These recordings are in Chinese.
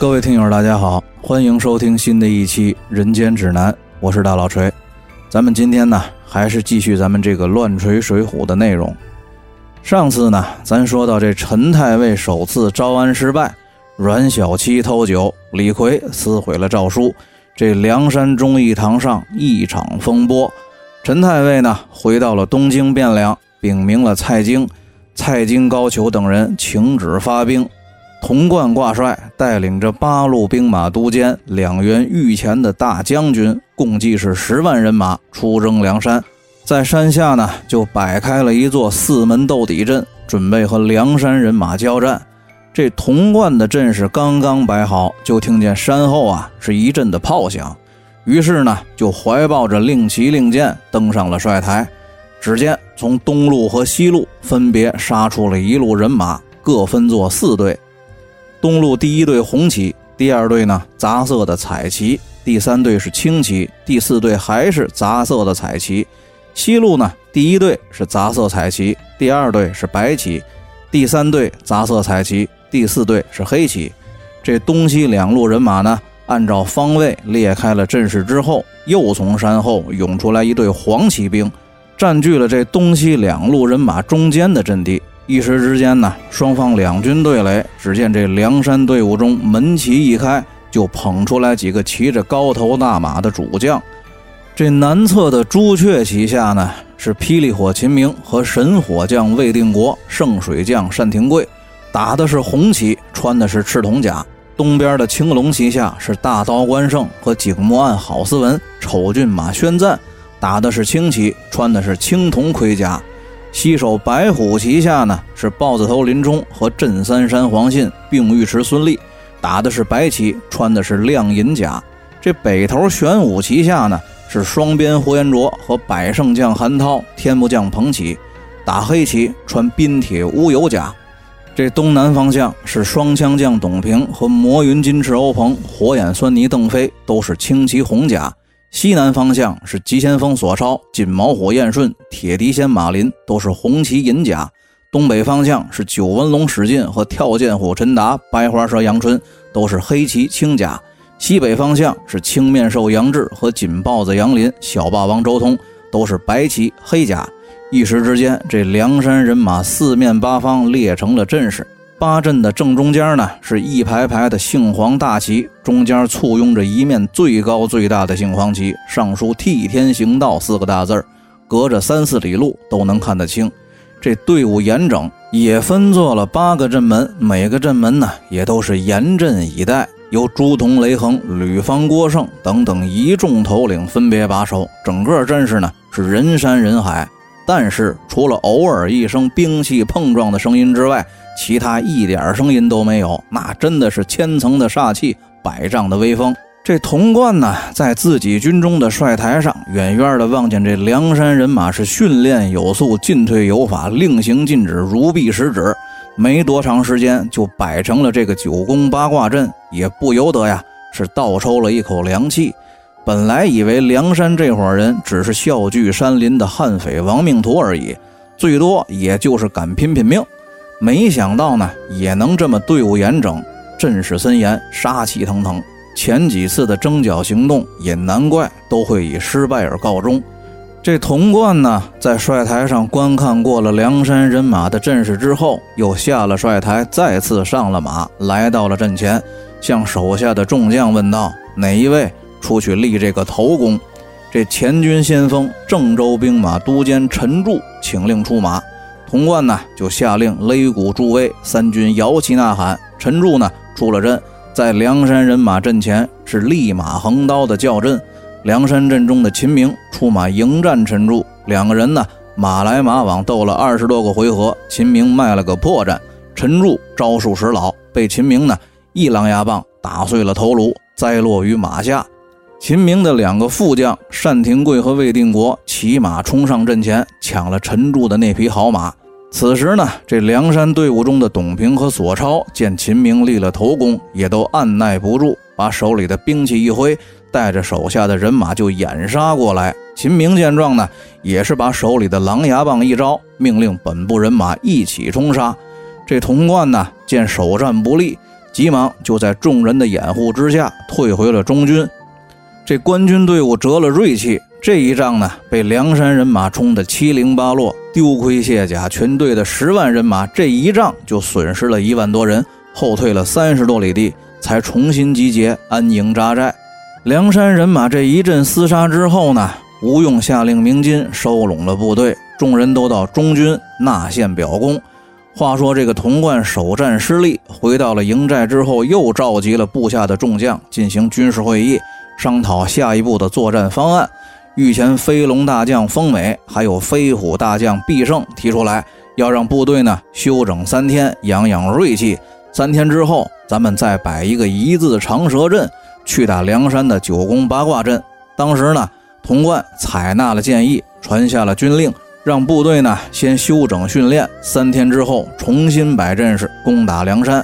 各位听友，大家好，欢迎收听新的一期《人间指南》，我是大老锤。咱们今天呢，还是继续咱们这个乱锤水浒的内容。上次呢，咱说到这陈太尉首次招安失败，阮小七偷酒，李逵撕毁了诏书，这梁山忠义堂上一场风波。陈太尉呢，回到了东京汴梁，禀明了蔡京，蔡京、高俅等人请旨发兵。童贯挂帅，带领着八路兵马都监、两员御前的大将军，共计是十万人马出征梁山。在山下呢，就摆开了一座四门斗底阵，准备和梁山人马交战。这童贯的阵势刚刚摆好，就听见山后啊是一阵的炮响，于是呢，就怀抱着令旗令箭登上了帅台。只见从东路和西路分别杀出了一路人马，各分作四队。东路第一队红旗，第二队呢杂色的彩旗，第三队是青旗，第四队还是杂色的彩旗。西路呢第一队是杂色彩旗，第二队是白旗，第三队杂色彩旗，第四队是黑旗。这东西两路人马呢，按照方位列开了阵势之后，又从山后涌出来一队黄旗兵，占据了这东西两路人马中间的阵地。一时之间呢，双方两军对垒。只见这梁山队伍中门旗一开，就捧出来几个骑着高头大马的主将。这南侧的朱雀旗下呢，是霹雳火秦明和神火将魏定国、圣水将单廷贵，打的是红旗，穿的是赤铜甲。东边的青龙旗下是大刀关胜和景墨案郝思文、丑骏马宣赞，打的是青旗，穿的是青铜盔甲。西首白虎旗下呢，是豹子头林冲和镇三山黄信、并尉迟孙立，打的是白旗，穿的是亮银甲。这北头玄武旗下呢，是双鞭呼延灼和百胜将韩涛、天目将彭起，打黑旗，穿冰铁乌有甲。这东南方向是双枪将董平和魔云金翅欧鹏、火眼狻猊邓飞，都是青旗红甲。西南方向是急先锋索超、金毛虎燕顺、铁笛仙马林，都是红旗银甲；东北方向是九纹龙史进和跳涧虎陈达、白花蛇杨春，都是黑旗青甲；西北方向是青面兽杨志和锦豹子杨林、小霸王周通，都是白旗黑甲。一时之间，这梁山人马四面八方列成了阵势。八阵的正中间呢，是。一排排的杏黄大旗，中间簇拥着一面最高最大的杏黄旗，上书“替天行道”四个大字儿，隔着三四里路都能看得清。这队伍严整，也分作了八个阵门，每个阵门呢也都是。严阵以待，由朱仝、雷横、吕方、郭盛等等一众头领分别把守。整个阵势呢是。人山人海，但是。除了偶尔一声兵器碰撞的声音之外，其他一点声音都没有，那真的是千层的煞气，百丈的威风。这童贯呢，在自己军中的帅台上，远远的望见这梁山人马是训练有素，进退有法，令行禁止，如臂使指。没多长时间，就摆成了这个九宫八卦阵，也不由得呀，是倒抽了一口凉气。本来以为梁山这伙人只是笑聚山林的悍匪亡命徒而已，最多也就是敢拼拼命。没想到呢，也能这么队伍严整，阵势森严，杀气腾腾。前几次的征剿行动也难怪都会以失败而告终。这童贯呢，在帅台上观看过了梁山人马的阵势之后，又下了帅台，再次上了马，来到了阵前，向手下的众将问道：“哪一位出去立这个头功？”这前军先锋郑州兵马都监陈柱请令出马。童贯呢，就下令擂鼓助威，三军摇旗呐喊。陈柱呢，出了阵，在梁山人马阵前是立马横刀的叫阵。梁山阵中的秦明出马迎战陈柱，两个人呢，马来马往斗了二十多个回合，秦明卖了个破绽。陈柱招数使老，被秦明呢一狼牙棒打碎了头颅，栽落于马下。秦明的两个副将单廷贵和魏定国骑马冲上阵前，抢了陈柱的那匹好马。此时呢，这梁山队伍中的董平和索超见秦明立了头功，也都按耐不住，把手里的兵器一挥，带着手下的人马就掩杀过来。秦明见状呢，也是把手里的狼牙棒一招，命令本部人马一起冲杀。这童贯呢，见首战不利，急忙就在众人的掩护之下退回了中军。这官军队伍折了锐气，这一仗呢，被梁山人马冲得七零八落，丢盔卸甲，全队的十万人马，这一仗就损失了一万多人，后退了三十多里地，才重新集结，安营扎寨。梁山人马这一阵厮杀之后呢，吴用下令鸣金收拢了部队，众人都到中军纳献表功。话说这个童贯首战失利，回到了营寨之后，又召集了部下的众将进行军事会议。商讨下一步的作战方案，御前飞龙大将封美，还有飞虎大将毕胜提出来，要让部队呢休整三天，养养锐气。三天之后，咱们再摆一个一字长蛇阵，去打梁山的九宫八卦阵。当时呢，童贯采纳了建议，传下了军令，让部队呢先休整训练，三天之后重新摆阵势攻打梁山。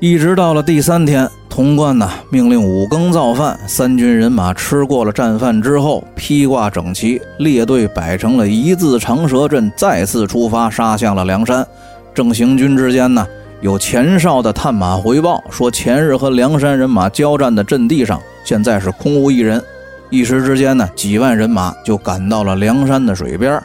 一直到了第三天。童贯呢，命令五更造饭。三军人马吃过了战饭之后，披挂整齐，列队摆成了一字长蛇阵，再次出发，杀向了梁山。正行军之间呢，有前哨的探马回报说，前日和梁山人马交战的阵地上，现在是空无一人。一时之间呢，几万人马就赶到了梁山的水边。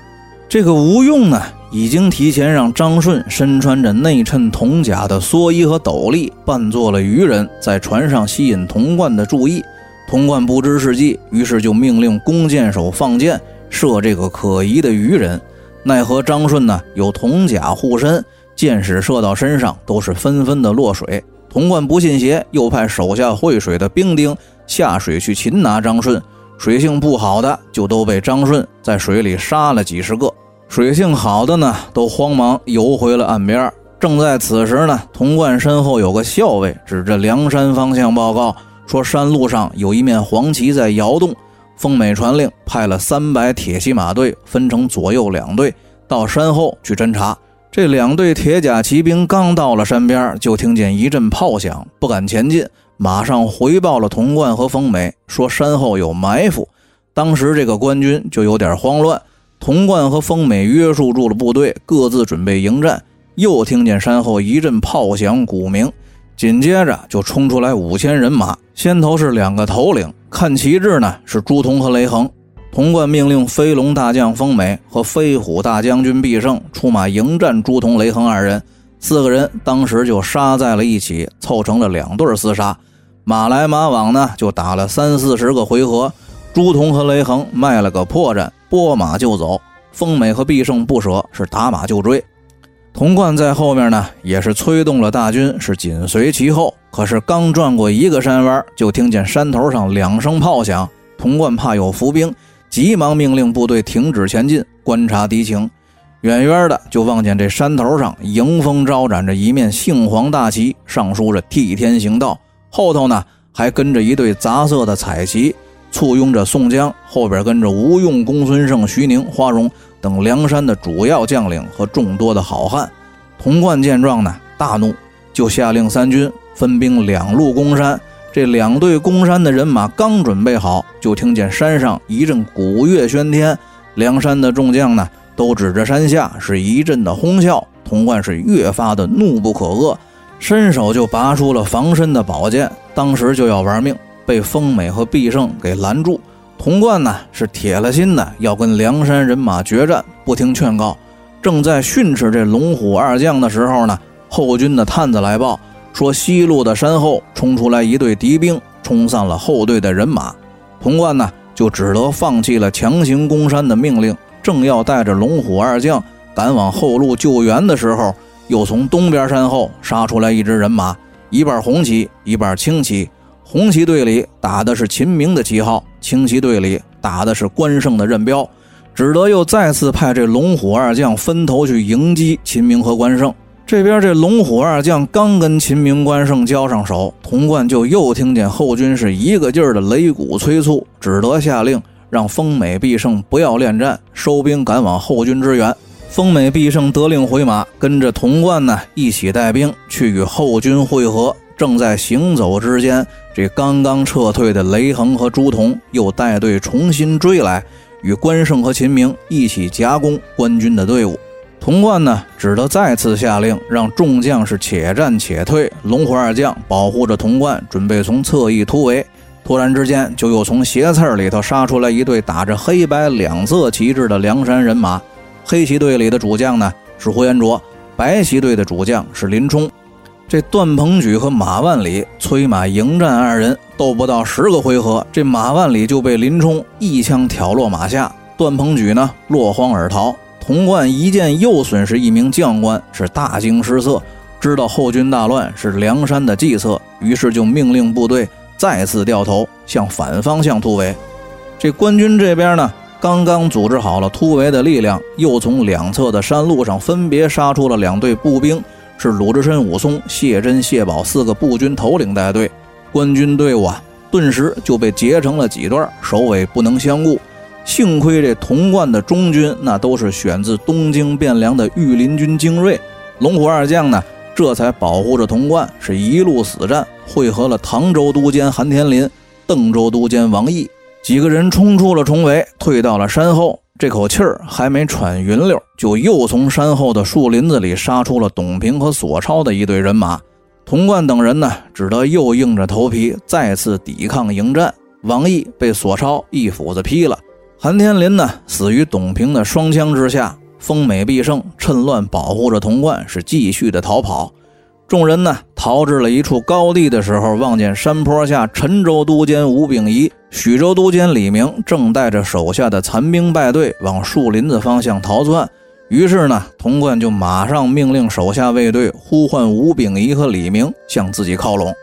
这个吴用呢？已经提前让张顺身穿着内衬铜甲的蓑衣和斗笠，扮作了渔人，在船上吸引童贯的注意。童贯不知是计，于是就命令弓箭手放箭射这个可疑的渔人。奈何张顺呢有铜甲护身，箭矢射到身上都是纷纷的落水。童贯不信邪，又派手下会水的兵丁下水去擒拿张顺。水性不好的就都被张顺在水里杀了几十个。水性好的呢，都慌忙游回了岸边。正在此时呢，童贯身后有个校尉指着梁山方向报告说：“山路上有一面黄旗在摇动。”丰美传令，派了三百铁骑马队，分成左右两队，到山后去侦查。这两队铁甲骑兵刚到了山边，就听见一阵炮响，不敢前进，马上回报了童贯和丰美，说山后有埋伏。当时这个官军就有点慌乱。童贯和丰美约束住了部队，各自准备迎战。又听见山后一阵炮响、鼓鸣，紧接着就冲出来五千人马，先头是两个头领，看旗帜呢是朱仝和雷横。童贯命令飞龙大将丰美和飞虎大将军毕胜出马迎战朱仝、雷横二人。四个人当时就杀在了一起，凑成了两对厮杀，马来马往呢，就打了三四十个回合。朱仝和雷横卖了个破绽。拨马就走，丰美和必胜不舍，是打马就追。童贯在后面呢，也是催动了大军，是紧随其后。可是刚转过一个山弯，就听见山头上两声炮响。童贯怕有伏兵，急忙命令部队停止前进，观察敌情。远远的就望见这山头上迎风招展着一面杏黄大旗，上书着“替天行道”，后头呢还跟着一对杂色的彩旗。簇拥着宋江，后边跟着吴用、公孙胜、徐宁、花荣等梁山的主要将领和众多的好汉。童贯见状呢，大怒，就下令三军分兵两路攻山。这两队攻山的人马刚准备好，就听见山上一阵鼓乐喧天，梁山的众将呢都指着山下是一阵的哄笑。童贯是越发的怒不可遏，伸手就拔出了防身的宝剑，当时就要玩命。被丰美和毕胜给拦住，童贯呢是铁了心的要跟梁山人马决战，不听劝告。正在训斥这龙虎二将的时候呢，后军的探子来报说，西路的山后冲出来一队敌兵，冲散了后队的人马。童贯呢就只得放弃了强行攻山的命令，正要带着龙虎二将赶往后路救援的时候，又从东边山后杀出来一支人马，一半红旗，一半青旗。红旗队里打的是秦明的旗号，青旗队里打的是关胜的任标，只得又再次派这龙虎二将分头去迎击秦明和关胜。这边这龙虎二将刚跟秦明、关胜交上手，童贯就又听见后军是一个劲儿的擂鼓催促，只得下令让丰美、毕胜不要恋战，收兵赶往后军支援。丰美、毕胜得令回马，跟着童贯呢一起带兵去与后军会合。正在行走之间，这刚刚撤退的雷横和朱仝又带队重新追来，与关胜和秦明一起夹攻官军的队伍。童贯呢，只得再次下令，让众将士且战且退。龙虎二将保护着童贯，准备从侧翼突围。突然之间，就又从斜刺里头杀出来一队打着黑白两色旗帜的梁山人马。黑旗队里的主将呢是呼延灼，白旗队的主将是林冲。这段鹏举和马万里催马迎战，二人斗不到十个回合，这马万里就被林冲一枪挑落马下，段鹏举呢落荒而逃。童贯一见又损失一名将官，是大惊失色，知道后军大乱是梁山的计策，于是就命令部队再次掉头向反方向突围。这官军这边呢，刚刚组织好了突围的力量，又从两侧的山路上分别杀出了两队步兵，是鲁智深、武松、谢珍、谢宝四个步军头领带队，官军队伍啊，顿时就被截成了几段，首尾不能相顾。幸亏这童贯的中军那都是选自东京汴梁的御林军精锐，龙虎二将呢这才保护着童贯，是一路死战，汇合了唐州都监韩天林、邓州都监王毅几个人，冲出了重围，退到了山后。这口气儿还没喘匀溜，就又从山后的树林子里杀出了董平和索超的一队人马。童贯等人呢，只得又硬着头皮再次抵抗迎战。王毅被索超一斧子劈了。韩天林呢，死于董平的双枪之下。丰美必胜趁乱保护着童贯，是继续的逃跑。众人呢，逃至了一处高地的时候，望见山坡下陈州都监吴秉仪、徐州都监李明正带着手下的残兵败队往树林子方向逃窜。于是呢，童贯就马上命令手下卫队呼唤吴秉仪和李明向自己靠拢。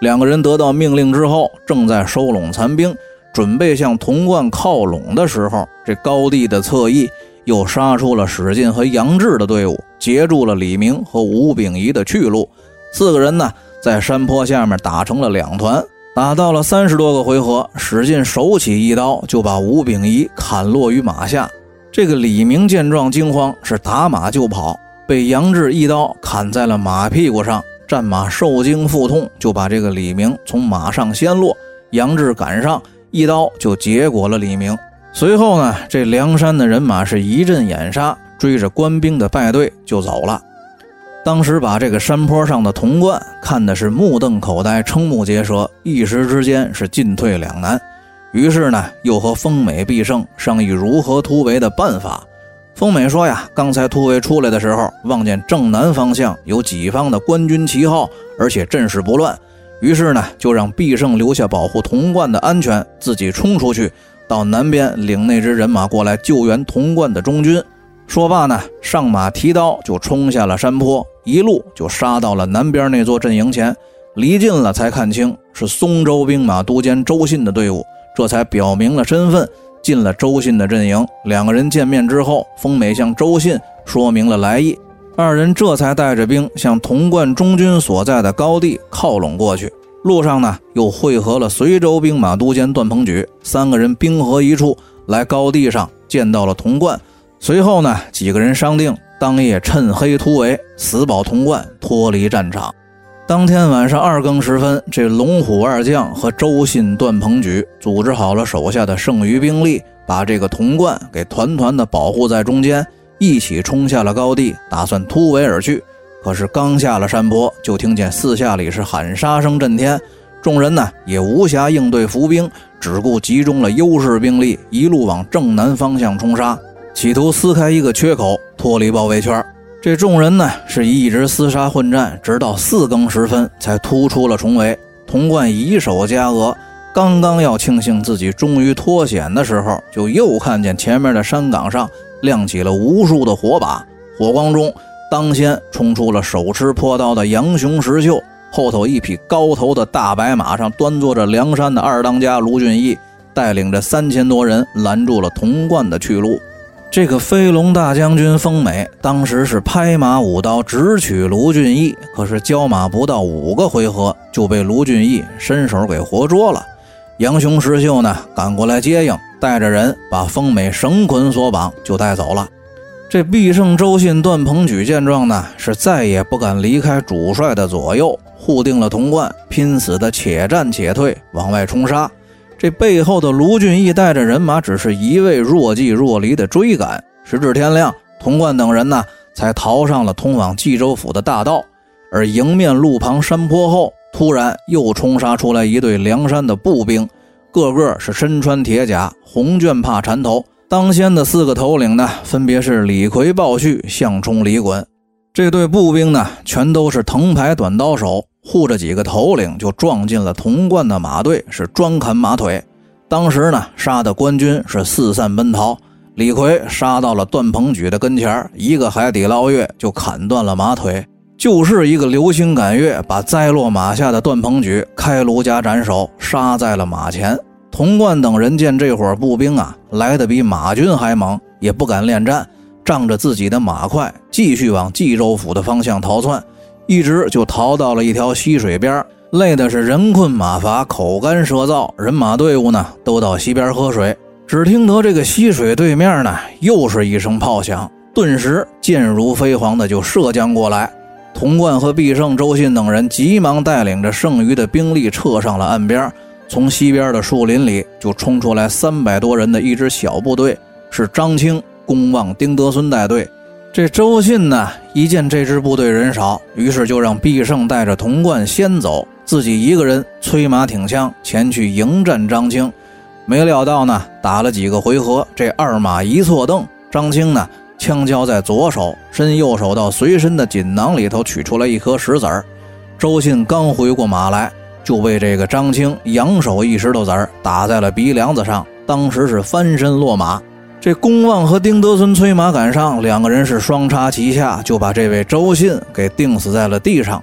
两个人得到命令之后，正在收拢残兵。准备向童贯靠拢的时候，这高地的侧翼又杀出了史进和杨志的队伍，截住了李明和吴秉仪的去路。四个人呢，在山坡下面打成了两团，打到了三十多个回合，史进手起一刀就把吴秉仪砍落于马下。这个李明见状惊慌，是打马就跑，被杨志一刀砍在了马屁股上，战马受惊腹痛，就把这个李明从马上掀落。杨志赶上。一刀就结果了李明。随后呢，这梁山的人马是一阵掩杀，追着官兵的败队就走了。当时把这个山坡上的童贯看的是目瞪口呆、瞠目结舌，一时之间是进退两难。于是呢，又和丰美必胜商议如何突围的办法。丰美说呀，刚才突围出来的时候，望见正南方向有己方的官军旗号，而且阵势不乱。于是呢，就让毕胜留下保护童贯的安全，自己冲出去，到南边领那支人马过来救援童贯的中军。说罢呢，上马提刀就冲下了山坡，一路就杀到了南边那座阵营前。离近了才看清是松州兵马都监周信的队伍，这才表明了身份，进了周信的阵营。两个人见面之后，丰美向周信说明了来意。二人这才带着兵向潼关中军所在的高地靠拢过去。路上呢，又会合了随州兵马都监段鹏举，三个人兵合一处，来高地上见到了童贯。随后呢，几个人商定当夜趁黑突围，死保童贯，脱离战场。当天晚上二更时分，这龙虎二将和周信、段鹏举组织好了手下的剩余兵力，把这个童贯给团团的保护在中间。一起冲下了高地，打算突围而去。可是刚下了山坡，就听见四下里是喊杀声震天。众人呢也无暇应对伏兵，只顾集中了优势兵力，一路往正南方向冲杀，企图撕开一个缺口，脱离包围圈。这众人呢是一直厮杀混战，直到四更时分才突出了重围。童贯以手加额，刚刚要庆幸自己终于脱险的时候，就又看见前面的山岗上。亮起了无数的火把，火光中，当先冲出了手持破刀的杨雄、石秀，后头一匹高头的大白马上端坐着梁山的二当家卢俊义，带领着三千多人拦住了童贯的去路。这个飞龙大将军丰美当时是拍马舞刀直取卢俊义，可是交马不到五个回合就被卢俊义伸手给活捉了。杨雄、石秀呢赶过来接应。带着人把丰美绳捆索绑，就带走了。这必胜、周信、段鹏举见状呢，是再也不敢离开主帅的左右，护定了潼关，拼死的且战且退，往外冲杀。这背后的卢俊义带着人马，只是一味若即若离的追赶。时至天亮，潼关等人呢，才逃上了通往冀州府的大道。而迎面路旁山坡后，突然又冲杀出来一队梁山的步兵，个个是身穿铁甲，红绢帕缠头。当先的四个头领呢，分别是李逵、鲍旭、项冲、李衮。这队步兵呢，全都是藤牌短刀手，护着几个头领就撞进了童贯的马队，是专砍马腿。当时呢，杀的官军是四散奔逃。李逵杀到了段鹏举的跟前，一个海底捞月就砍断了马腿。就是一个流星赶月，把栽落马下的段鹏举开颅夹斩首，杀在了马前。童贯等人见这伙步兵啊来的比马军还猛，也不敢恋战，仗着自己的马快，继续往冀州府的方向逃窜，一直就逃到了一条溪水边，累的是人困马乏，口干舌燥，人马队伍呢都到溪边喝水。只听得这个溪水对面呢又是一声炮响，顿时箭如飞蝗的就射将过来。童贯和毕胜、周信等人急忙带领着剩余的兵力撤上了岸边。从西边的树林里就冲出来三百多人的一支小部队，是张清、公望、丁德孙带队。这周信呢，一见这支部队人少，于是就让毕胜带着童贯先走，自己一个人催马挺枪前去迎战张清。没料到呢，打了几个回合，这二马一错蹬，张清呢。枪交在左手，伸右手到随身的锦囊里头取出来一颗石子儿。周信刚回过马来，就被这个张青扬手一石头子儿打在了鼻梁子上，当时是翻身落马。这公望和丁德孙催马赶上，两个人是双插旗下，就把这位周信给钉死在了地上。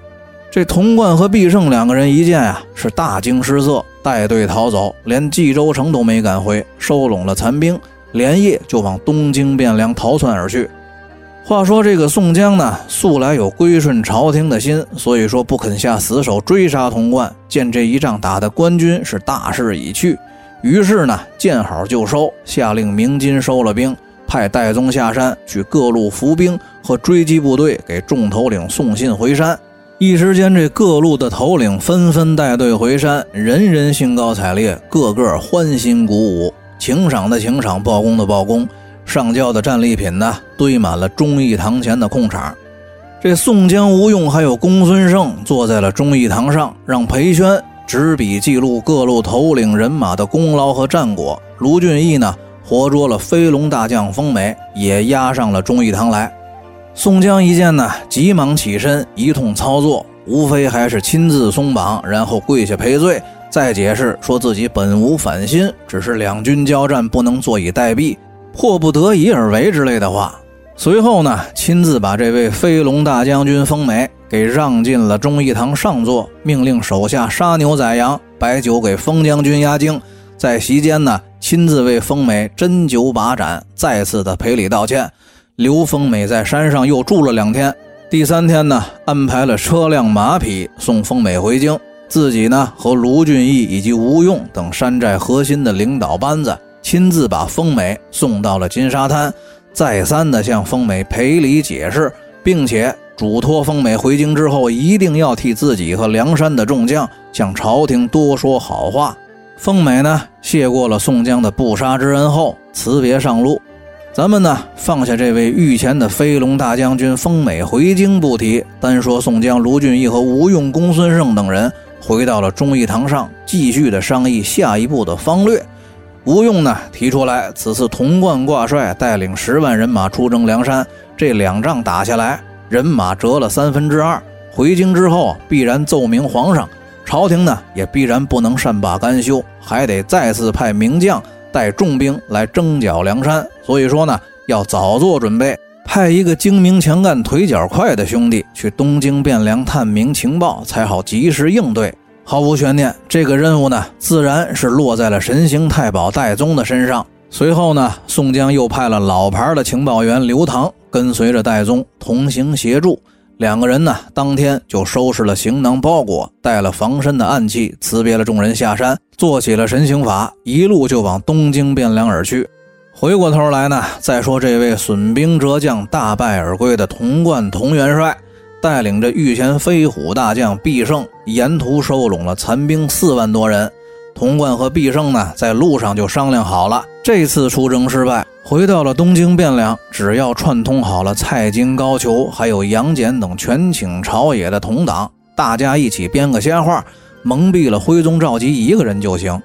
这童贯和毕胜两个人一见呀，是大惊失色，带队逃走，连冀州城都没敢回，收拢了残兵。连夜就往东京汴梁逃窜而去。话说这个宋江呢，素来有归顺朝廷的心，所以说不肯下死手追杀童贯。见这一仗打的官军是大势已去，于是呢见好就收，下令鸣金收了兵，派戴宗下山去各路伏兵和追击部队给众头领送信回山。一时间，这各路的头领纷纷带队回山，人人兴高采烈，个个欢欣鼓舞。请赏的请赏，报功的报功，上交的战利品呢，堆满了忠义堂前的空场。这宋江、吴用还有公孙胜坐在了忠义堂上，让裴宣执笔记录各路头领人马的功劳和战果。卢俊义呢，活捉了飞龙大将风美，也押上了忠义堂来。宋江一见呢，急忙起身，一通操作，无非还是亲自松绑，然后跪下赔罪。再解释说自己本无反心，只是两军交战不能坐以待毙，迫不得已而为之类的话。随后呢，亲自把这位飞龙大将军风美给让进了忠义堂上座，命令手下杀牛宰羊，摆酒给风将军压惊。在席间呢，亲自为风美斟酒把盏，再次的赔礼道歉。刘风美在山上又住了两天，第三天呢，安排了车辆马匹送风美回京。自己呢和卢俊义以及吴用等山寨核心的领导班子，亲自把风美送到了金沙滩，再三的向风美赔礼解释，并且嘱托风美回京之后一定要替自己和梁山的众将向朝廷多说好话。风美呢谢过了宋江的不杀之恩后，辞别上路。咱们呢放下这位御前的飞龙大将军风美回京不提，单说宋江、卢俊义和吴用、公孙胜等人。回到了忠义堂上，继续的商议下一步的方略。吴用呢提出来，此次童贯挂帅带领十万人马出征梁山，这两仗打下来，人马折了三分之二。回京之后，必然奏明皇上，朝廷呢也必然不能善罢甘休，还得再次派名将带重兵来征剿梁山。所以说呢，要早做准备。派一个精明强干、腿脚快的兄弟去东京汴梁探明情报，才好及时应对。毫无悬念，这个任务呢，自然是落在了神行太保戴宗的身上。随后呢，宋江又派了老牌的情报员刘唐跟随着戴宗同行协助。两个人呢，当天就收拾了行囊包裹，带了防身的暗器，辞别了众人，下山做起了神行法，一路就往东京汴梁而去。回过头来呢，再说这位损兵折将、大败而归的童贯童元帅，带领着御前飞虎大将毕胜，沿途收拢了残兵四万多人。童贯和毕胜呢，在路上就商量好了，这次出征失败，回到了东京汴梁，只要串通好了蔡京、高俅，还有杨戬等权倾朝野的同党，大家一起编个瞎话，蒙蔽了徽宗赵佶一个人就行。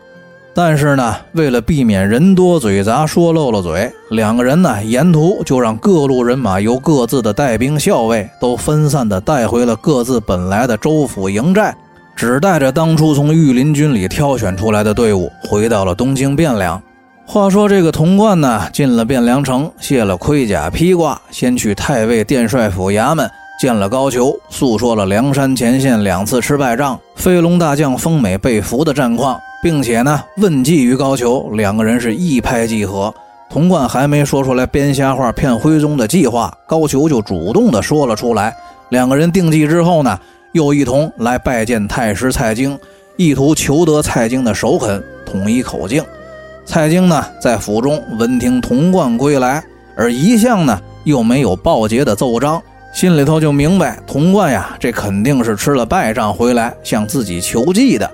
但是呢，为了避免人多嘴杂说漏了嘴，两个人呢沿途就让各路人马由各自的带兵校尉都分散的带回了各自本来的州府营寨，只带着当初从御林军里挑选出来的队伍回到了东京汴梁。话说这个童贯呢，进了汴梁城，卸了盔甲披挂，先去太尉殿帅府衙门见了高俅，诉说了梁山前线两次吃败仗，飞龙大将风美被俘的战况，并且呢问计于高俅，两个人是一拍即合。童贯还没说出来编瞎话骗徽宗的计划，高俅就主动的说了出来。两个人定计之后呢，又一同来拜见太师蔡京，意图求得蔡京的首肯，统一口径。蔡京呢，在府中闻听童贯归来，而一向呢又没有报捷的奏章，心里头就明白童贯呀，这肯定是吃了败仗回来向自己求计的。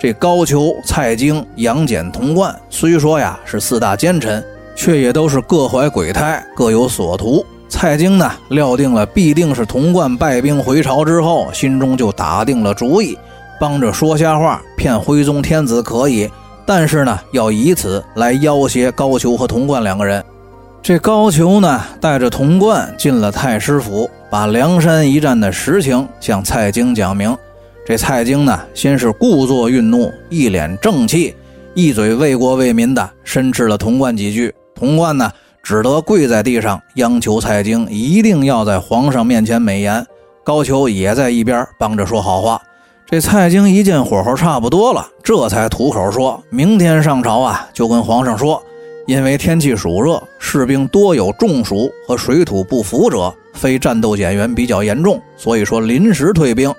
这高俅、蔡京、杨戬、童贯，虽说呀是四大奸臣，却也都是各怀鬼胎，各有所图。蔡京呢，料定了必定是童贯败兵回朝之后，心中就打定了主意，帮着说瞎话骗徽宗天子可以。但是呢，要以此来要挟高俅和童贯两个人。这高俅呢，带着童贯进了太师府，把梁山一战的实情向蔡京讲明。这蔡京呢，先是故作愠怒，一脸正气，一嘴为国为民的申斥了童贯几句。童贯呢，只得跪在地上央求蔡京一定要在皇上面前美言。高俅也在一边帮着说好话。这蔡京一见火候差不多了，这才吐口说：“明天上朝啊，就跟皇上说，因为天气暑热，士兵多有中暑和水土不服者，非战斗减员比较严重，所以说临时退兵。”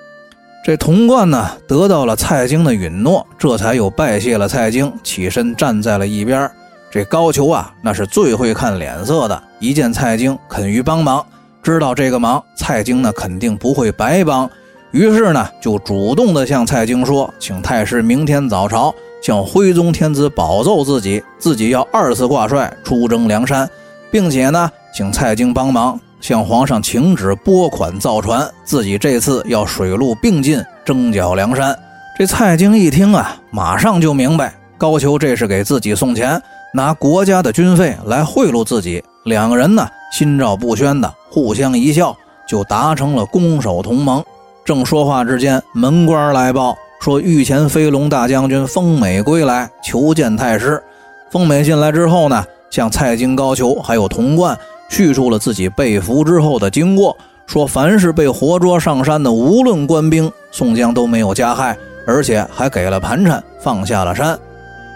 这童贯呢，得到了蔡京的允诺，这才又拜谢了蔡京，起身站在了一边。这高俅啊，那是最会看脸色的，一见蔡京肯于帮忙，知道这个忙蔡京呢肯定不会白帮。于是呢，就主动的向蔡京说，请太师明天早朝向徽宗天子保奏自己，自己要二次挂帅出征梁山，并且呢，请蔡京帮忙向皇上请旨拨款造船，自己这次要水陆并进征剿梁山。这蔡京一听啊，马上就明白高俅这是给自己送钱，拿国家的军费来贿赂自己。两个人呢，心照不宣的互相一笑，就达成了攻守同盟。正说话之间，门官来报说，御前飞龙大将军风美归来，求见太师。风美进来之后呢，向蔡京、高俅还有童贯叙述了自己被俘之后的经过，说凡是被活捉上山的，无论官兵、宋江都没有加害，而且还给了盘缠，放下了山。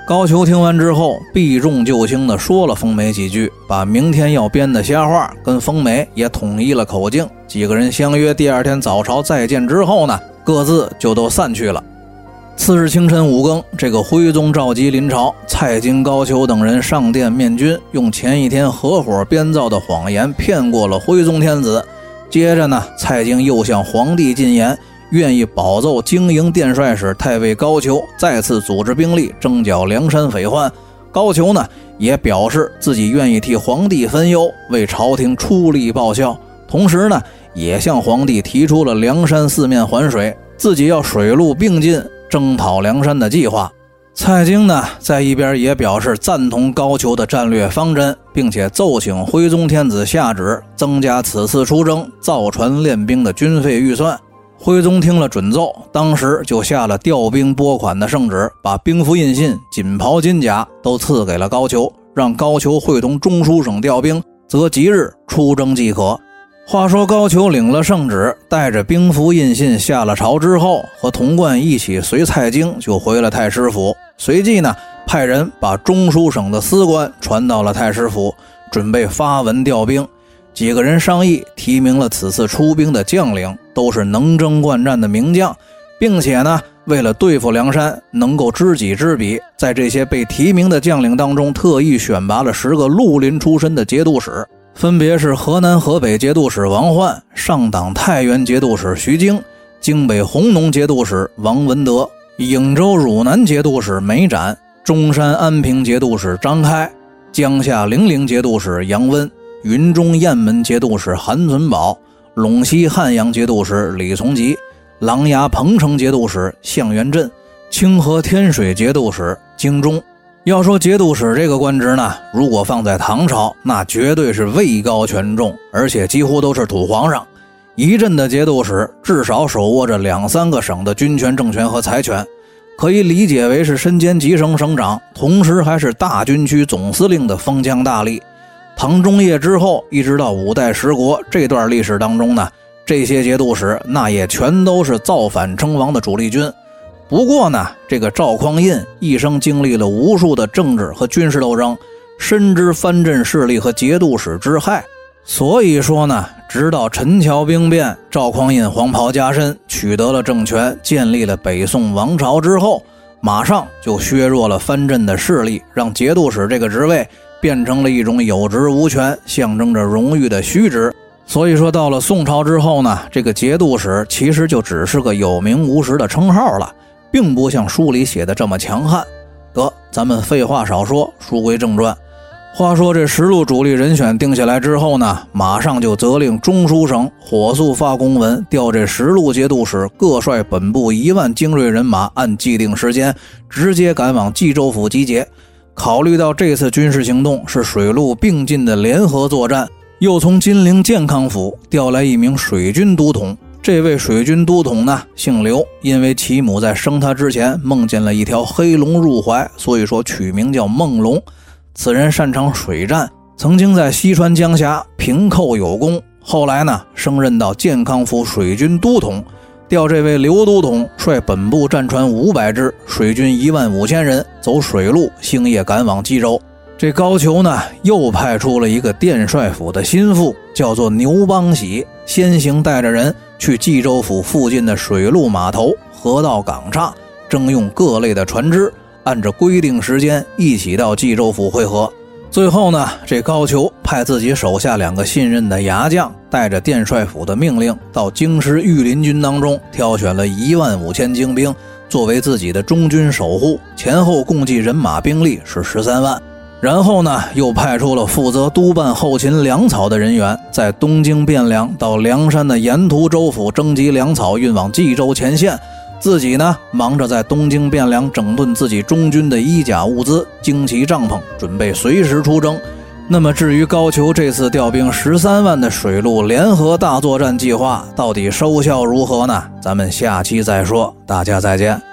高俅听完之后，避重就轻地说了风梅几句，把明天要编的瞎话跟风梅也统一了口径。几个人相约第二天早朝再见之后呢，各自就都散去了。次日清晨五更，这个徽宗召集临朝，蔡京、高俅等人上殿面君，用前一天合伙编造的谎言骗过了徽宗天子。接着呢，蔡京又向皇帝进言。愿意保奏经营殿帅使太尉高俅再次组织兵力征剿梁山匪患。高俅呢也表示自己愿意替皇帝分忧，为朝廷出力报效。同时呢，也向皇帝提出了梁山四面环水，自己要水陆并进征讨梁山的计划。蔡京呢在一边也表示赞同高俅的战略方针，并且奏请徽宗天子下旨增加此次出征造船练兵的军费预算。徽宗听了准奏，当时就下了调兵拨款的圣旨，把兵符印信、锦袍金甲都赐给了高俅，让高俅会同中书省调兵，择吉日出征即可。话说高俅领了圣旨，带着兵符印信下了朝之后，和童贯一起随蔡京就回了太师府，随即呢派人把中书省的司官传到了太师府，准备发文调兵。几个人商议，提名了此次出兵的将领，都是能征惯战的名将，并且呢，为了对付梁山，能够知己知彼，在这些被提名的将领当中，特意选拔了十个绿林出身的节度使，分别是河南、河北节度使王焕、上党太原节度使徐经、京北红农节度使王文德、颍州汝南节度使梅展、中山安平节度使张开。江夏零陵节度使杨温、云中雁门节度使韩存宝、陇西汉阳节度使李从吉、琅琊彭城节度使向元镇、清河天水节度使京中。要说节度使这个官职呢，如果放在唐朝，那绝对是位高权重，而且几乎都是土皇上。一镇的节度使至少手握着两三个省的军权、政权和财权，可以理解为是身兼几省省长，同时还是大军区总司令的封疆大吏。唐中叶之后，一直到五代十国这段历史当中呢，这些节度使那也全都是造反称王的主力军。不过呢，这个赵匡胤一生经历了无数的政治和军事斗争，深知藩镇势力和节度使之害，所以说呢，直到陈桥兵变，赵匡胤黄袍加身，取得了政权，建立了北宋王朝之后，马上就削弱了藩镇的势力，让节度使这个职位变成了一种有职无权、象征着荣誉的虚职。所以说，到了宋朝之后呢，这个节度使其实就只是个有名无实的称号了。并不像书里写的这么强悍。得，咱们废话少说，书归正传。话说这十路主力人选定下来之后呢，马上就责令中书省火速发公文，调这十路节度使各率本部一万精锐人马，按既定时间直接赶往冀州府集结。考虑到这次军事行动是水陆并进的联合作战，又从金陵健康府调来一名水军都统。这位水军都统呢，姓刘，因为其母在生他之前梦见了一条黑龙入怀，所以说取名叫梦龙。此人擅长水战，曾经在西川江峡平寇有功。后来呢，升任到健康府水军都统，调这位刘都统率本部战船五百只，水军一万五千人，走水路，星夜赶往冀州。这高俅呢，又派出了一个殿帅府的心腹，叫做牛邦喜，先行带着人去冀州府附近的水陆码头、河道港岔征用各类的船只，按照规定时间一起到冀州府会合。最后呢，这高俅派自己手下两个信任的牙将，带着殿帅府的命令，到京师御林军当中挑选了一万五千精兵，作为自己的中军守护，前后共计人马兵力是十三万。然后呢，又派出了负责督办后勤粮草的人员，在东京汴梁到梁山的沿途州府征集粮草，运往冀州前线。自己呢，忙着在东京汴梁整顿自己中军的衣甲物资，精起帐篷，准备随时出征。那么，至于高俅这次调兵十三万的水陆联合大作战计划，到底收效如何呢？咱们下期再说。大家再见。